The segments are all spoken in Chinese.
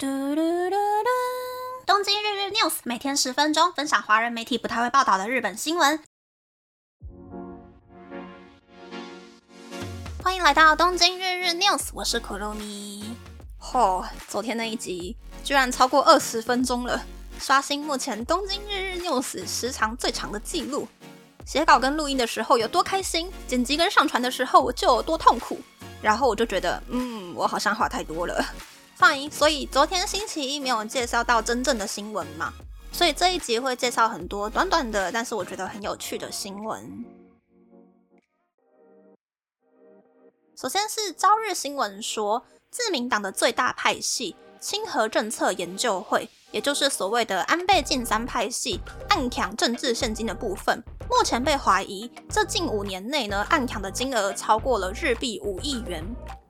嘟嘟嘟嘟！东京日日 news 每天十分钟，分享华人媒体不太会报道的日本新闻。欢迎来到东京日日 news，我是可露咪。嚯，昨天那一集居然超过二十分钟了，刷新目前东京日日 news 时长最长的记录。写稿跟录音的时候有多开心，剪辑跟上传的时候我就有多痛苦。然后我就觉得，嗯，我好像话太多了。fine，所以昨天星期一没有介绍到真正的新闻嘛，所以这一集会介绍很多短短的，但是我觉得很有趣的新闻。首先是朝日新闻说，自民党的最大派系清和政策研究会，也就是所谓的安倍晋三派系，暗抢政治现金的部分，目前被怀疑这近五年内呢，暗抢的金额超过了日币五亿元。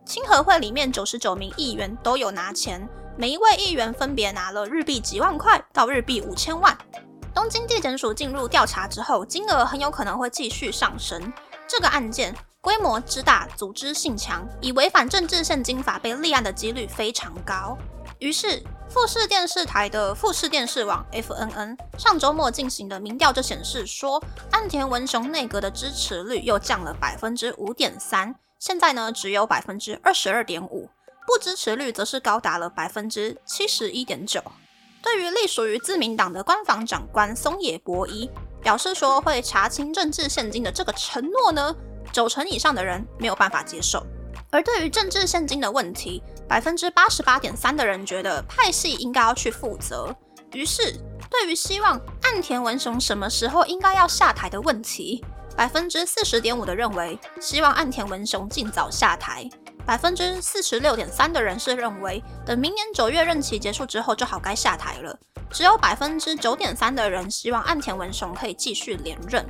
清和会里面九十九名议员都有拿钱，每一位议员分别拿了日币几万块到日币五千万。东京地检署进入调查之后，金额很有可能会继续上升。这个案件规模之大，组织性强，以违反政治现金法被立案的几率非常高。于是富士电视台的富士电视网 FNN 上周末进行的民调就显示说，岸田文雄内阁的支持率又降了百分之五点三。现在呢，只有百分之二十二点五，不支持率则是高达了百分之七十一点九。对于隶属于自民党的官房长官松野博一表示说会查清政治现金的这个承诺呢，九成以上的人没有办法接受。而对于政治现金的问题，百分之八十八点三的人觉得派系应该要去负责。于是，对于希望岸田文雄什么时候应该要下台的问题。百分之四十点五的认为希望岸田文雄尽早下台，百分之四十六点三的人是认为等明年九月任期结束之后就好该下台了，只有百分之九点三的人希望岸田文雄可以继续连任。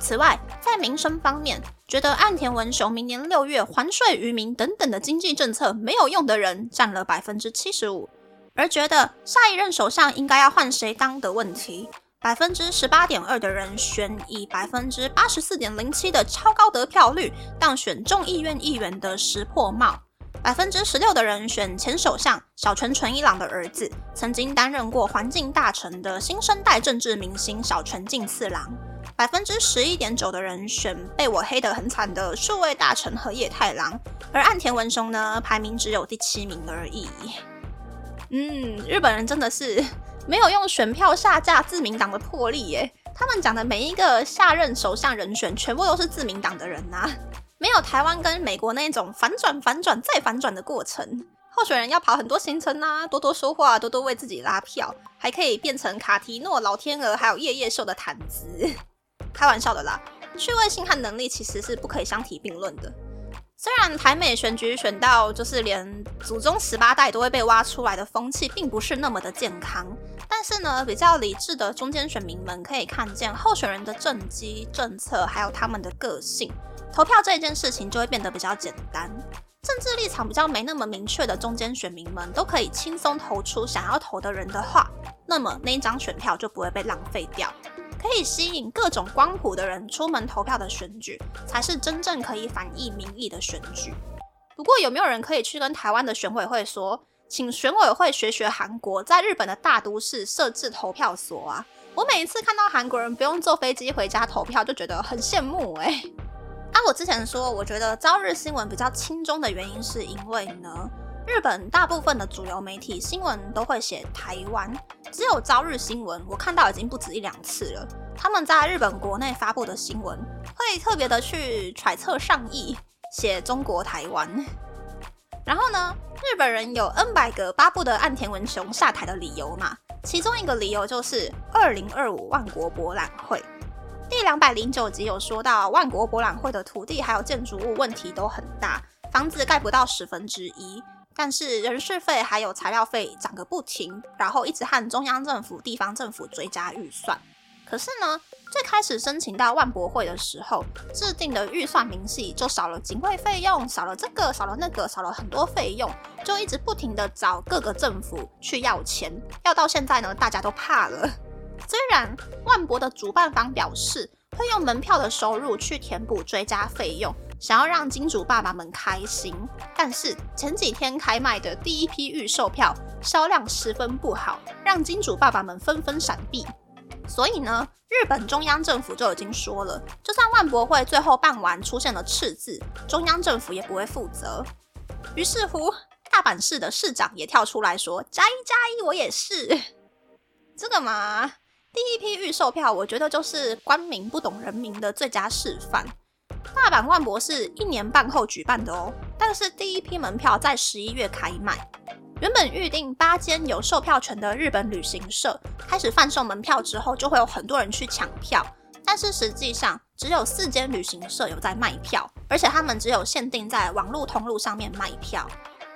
此外，在民生方面，觉得岸田文雄明年六月还税于民等等的经济政策没有用的人占了百分之七十五，而觉得下一任首相应该要换谁当的问题。百分之十八点二的人选以百分之八十四点零七的超高得票率当选众议院议员的石破茂，百分之十六的人选前首相小泉纯一郎的儿子，曾经担任过环境大臣的新生代政治明星小泉进次郎，百分之十一点九的人选被我黑得很惨的数位大臣河野太郎，而岸田文雄呢，排名只有第七名而已。嗯，日本人真的是。没有用选票下架自民党的魄力耶！他们讲的每一个下任首相人选，全部都是自民党的人呐，没有台湾跟美国那种反转、反转再反转的过程。候选人要跑很多行程呐，多多说话，多多为自己拉票，还可以变成卡提诺、老天鹅还有夜夜秀的毯子。开玩笑的啦，趣味性和能力其实是不可以相提并论的。虽然台美选举选到就是连祖宗十八代都会被挖出来的风气，并不是那么的健康，但是呢，比较理智的中间选民们可以看见候选人的政绩、政策，还有他们的个性，投票这件事情就会变得比较简单。政治立场比较没那么明确的中间选民们都可以轻松投出想要投的人的话，那么那一张选票就不会被浪费掉。可以吸引各种光谱的人出门投票的选举，才是真正可以反映民意的选举。不过，有没有人可以去跟台湾的选委会说，请选委会学学韩国，在日本的大都市设置投票所啊？我每一次看到韩国人不用坐飞机回家投票，就觉得很羡慕哎。啊，我之前说，我觉得朝日新闻比较轻中的原因，是因为呢。日本大部分的主流媒体新闻都会写台湾，只有朝日新闻，我看到已经不止一两次了。他们在日本国内发布的新闻，会特别的去揣测上意，写中国台湾。然后呢，日本人有 N 百个巴布的岸田文雄下台的理由嘛，其中一个理由就是二零二五万国博览会。第两百零九集有说到，万国博览会的土地还有建筑物问题都很大，房子盖不到十分之一。但是人事费还有材料费涨个不停，然后一直和中央政府、地方政府追加预算。可是呢，最开始申请到万博会的时候，制定的预算明细就少了警卫费用，少了这个，少了那个，少了很多费用，就一直不停的找各个政府去要钱，要到现在呢，大家都怕了。虽然万博的主办方表示会用门票的收入去填补追加费用。想要让金主爸爸们开心。但是前几天开卖的第一批预售票销量十分不好，让金主爸爸们纷纷闪避。所以呢，日本中央政府就已经说了，就算万博会最后办完出现了赤字，中央政府也不会负责。于是乎，大阪市的市长也跳出来说：“加一加一，我也是。”这个嘛，第一批预售票，我觉得就是官民不懂人民的最佳示范。大阪万博是一年半后举办的哦，但是第一批门票在十一月开卖。原本预定八间有售票权的日本旅行社开始贩售门票之后，就会有很多人去抢票。但是实际上只有四间旅行社有在卖票，而且他们只有限定在网络通路上面卖票。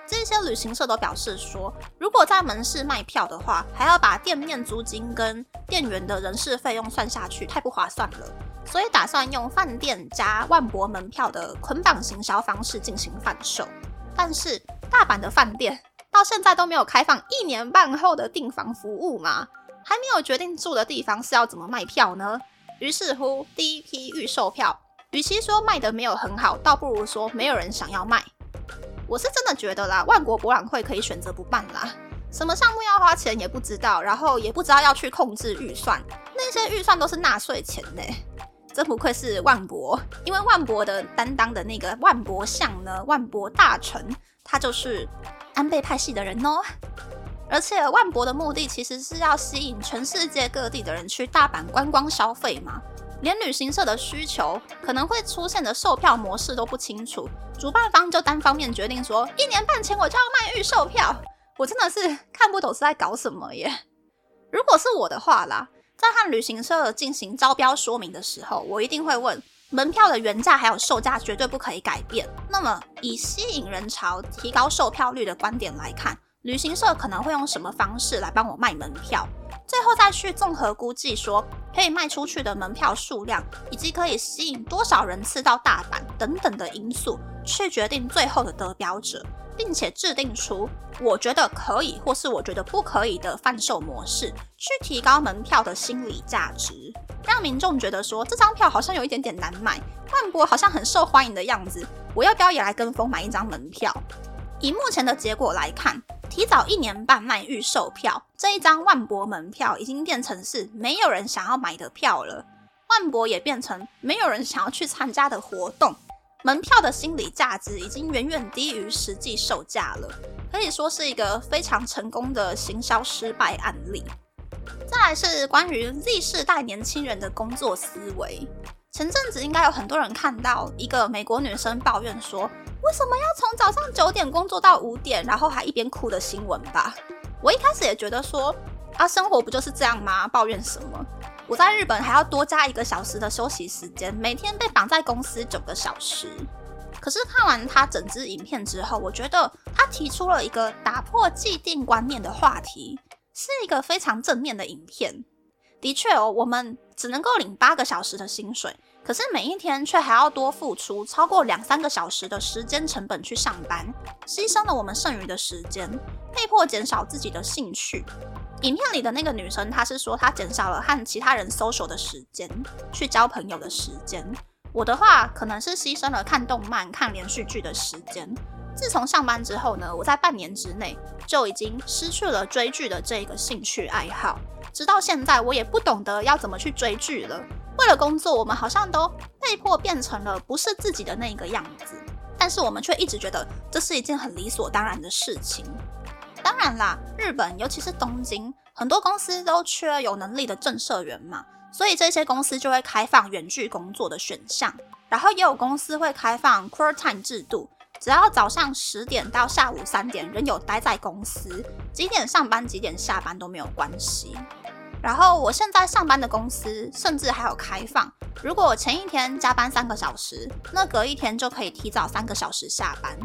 这些旅行社都表示说，如果在门市卖票的话，还要把店面租金跟店员的人事费用算下去，太不划算了。所以打算用饭店加万博门票的捆绑行销方式进行贩售。但是大阪的饭店。到现在都没有开放一年半后的订房服务嘛？还没有决定住的地方是要怎么卖票呢？于是乎，第一批预售票，与其说卖的没有很好，倒不如说没有人想要卖。我是真的觉得啦，万国博览会可以选择不办啦，什么项目要花钱也不知道，然后也不知道要去控制预算，那些预算都是纳税钱呢。真不愧是万博，因为万博的担当的那个万博相呢，万博大臣，他就是。安倍派系的人哦，而且万博的目的其实是要吸引全世界各地的人去大阪观光消费嘛，连旅行社的需求可能会出现的售票模式都不清楚，主办方就单方面决定说一年半前我就要卖预售票，我真的是看不懂是在搞什么耶。如果是我的话啦，在和旅行社进行招标说明的时候，我一定会问。门票的原价还有售价绝对不可以改变。那么，以吸引人潮、提高售票率的观点来看，旅行社可能会用什么方式来帮我卖门票？最后再去综合估计，说可以卖出去的门票数量，以及可以吸引多少人次到大阪等等的因素，去决定最后的得标者。并且制定出我觉得可以或是我觉得不可以的贩售模式，去提高门票的心理价值，让民众觉得说这张票好像有一点点难买，万博好像很受欢迎的样子，我要不要也来跟风买一张门票？以目前的结果来看，提早一年半卖预售票，这一张万博门票已经变成是没有人想要买的票了，万博也变成没有人想要去参加的活动。门票的心理价值已经远远低于实际售价了，可以说是一个非常成功的行销失败案例。再来是关于 Z 世代年轻人的工作思维。前阵子应该有很多人看到一个美国女生抱怨说，为什么要从早上九点工作到五点，然后还一边哭的新闻吧？我一开始也觉得说，啊，生活不就是这样吗？抱怨什么？我在日本还要多加一个小时的休息时间，每天被绑在公司九个小时。可是看完他整支影片之后，我觉得他提出了一个打破既定观念的话题，是一个非常正面的影片。的确哦，我们只能够领八个小时的薪水，可是每一天却还要多付出超过两三个小时的时间成本去上班，牺牲了我们剩余的时间，被迫减少自己的兴趣。影片里的那个女生，她是说她减少了和其他人 social 的时间，去交朋友的时间。我的话，可能是牺牲了看动漫、看连续剧的时间。自从上班之后呢，我在半年之内就已经失去了追剧的这个兴趣爱好。直到现在，我也不懂得要怎么去追剧了。为了工作，我们好像都被迫变成了不是自己的那个样子，但是我们却一直觉得这是一件很理所当然的事情。当然啦，日本尤其是东京，很多公司都缺有能力的正社员嘛，所以这些公司就会开放远距工作的选项。然后也有公司会开放 core time 制度，只要早上十点到下午三点仍有待在公司，几点上班几点下班都没有关系。然后我现在上班的公司甚至还有开放，如果前一天加班三个小时，那隔一天就可以提早三个小时下班，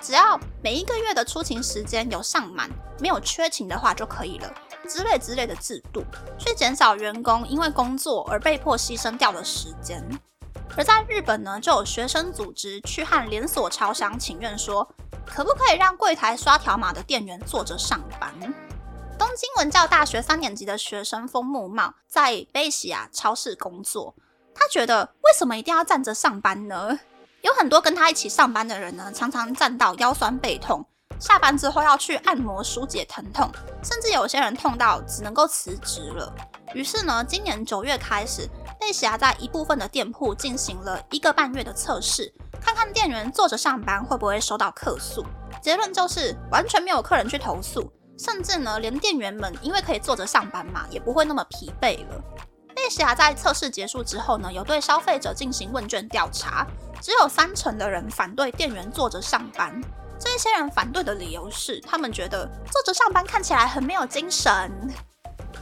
只要每一个月的出勤时间有上满，没有缺勤的话就可以了，之类之类的制度，去减少员工因为工作而被迫牺牲掉的时间。而在日本呢，就有学生组织去和连锁超商请愿说，可不可以让柜台刷条码的店员坐着上班？东京文教大学三年级的学生风木茂在贝西亚超市工作，他觉得为什么一定要站着上班呢？有很多跟他一起上班的人呢，常常站到腰酸背痛，下班之后要去按摩疏解疼痛，甚至有些人痛到只能够辞职了。于是呢，今年九月开始，贝霞在一部分的店铺进行了一个半月的测试，看看店员坐着上班会不会收到客诉。结论就是完全没有客人去投诉，甚至呢，连店员们因为可以坐着上班嘛，也不会那么疲惫了。贝霞在测试结束之后呢，有对消费者进行问卷调查，只有三成的人反对店员坐着上班。这些人反对的理由是，他们觉得坐着上班看起来很没有精神。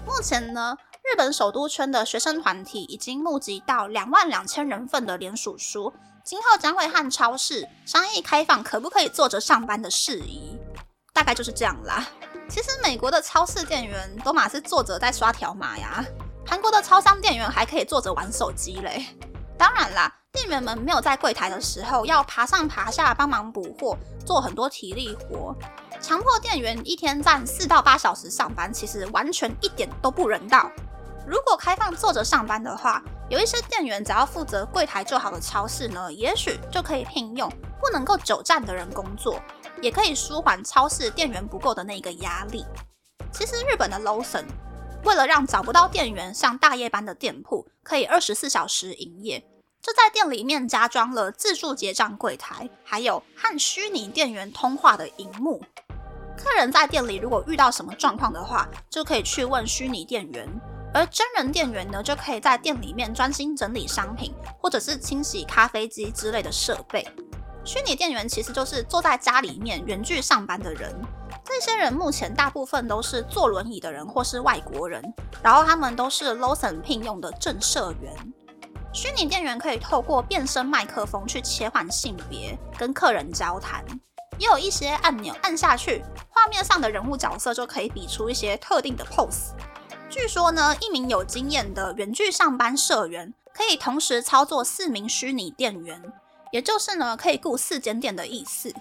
目前呢。日本首都圈的学生团体已经募集到两万两千人份的联署书，今后将会和超市商议开放可不可以坐着上班的事宜。大概就是这样啦。其实美国的超市店员都马是坐着在刷条码呀，韩国的超商店员还可以坐着玩手机嘞。当然啦，店员们没有在柜台的时候要爬上爬下帮忙补货，做很多体力活，强迫店员一天站四到八小时上班，其实完全一点都不人道。如果开放坐着上班的话，有一些店员只要负责柜台就好的超市呢，也许就可以聘用不能够久站的人工作，也可以舒缓超市店员不够的那个压力。其实日本的 Lawson 为了让找不到店员上大夜班的店铺可以二十四小时营业，就在店里面加装了自助结账柜台，还有和虚拟店员通话的荧幕。客人在店里如果遇到什么状况的话，就可以去问虚拟店员。而真人店员呢，就可以在店里面专心整理商品，或者是清洗咖啡机之类的设备。虚拟店员其实就是坐在家里面远距上班的人。这些人目前大部分都是坐轮椅的人或是外国人，然后他们都是 Lawson 聘用的正社员。虚拟店员可以透过变声麦克风去切换性别，跟客人交谈。也有一些按钮按下去，画面上的人物角色就可以比出一些特定的 pose。据说呢，一名有经验的远距上班社员可以同时操作四名虚拟店员，也就是呢，可以雇四间店的意思。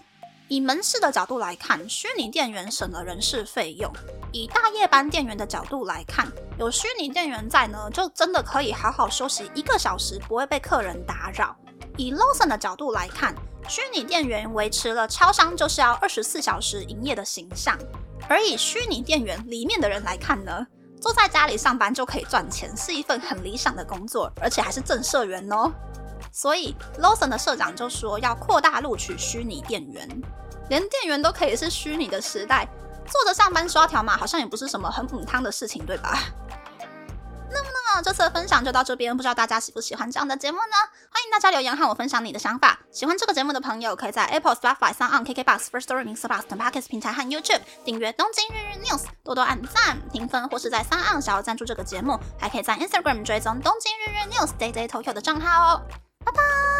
以门市的角度来看，虚拟店员省了人事费用；以大夜班店员的角度来看，有虚拟店员在呢，就真的可以好好休息一个小时，不会被客人打扰。以 Lawson 的角度来看，虚拟店员维持了超商就是要二十四小时营业的形象；而以虚拟店员里面的人来看呢？坐在家里上班就可以赚钱，是一份很理想的工作，而且还是正社员哦。所以 Lawson 的社长就说要扩大录取虚拟店员，连店员都可以是虚拟的时代，坐着上班刷条码好像也不是什么很母汤的事情，对吧？那么那么，这次的分享就到这边，不知道大家喜不喜欢这样的节目呢？欢迎大家留言和我分享你的想法。喜欢这个节目的朋友，可以在 Apple、Spotify、s o n KKBox、First Story、Mr. Box 等 Podcast 平台和 YouTube 订阅《东京日日 News》，多多按赞、评分，或是在三岸想要赞助这个节目，还可以在 Instagram 追踪《东京日日 News》Day Day Tokyo 的账号哦。拜拜。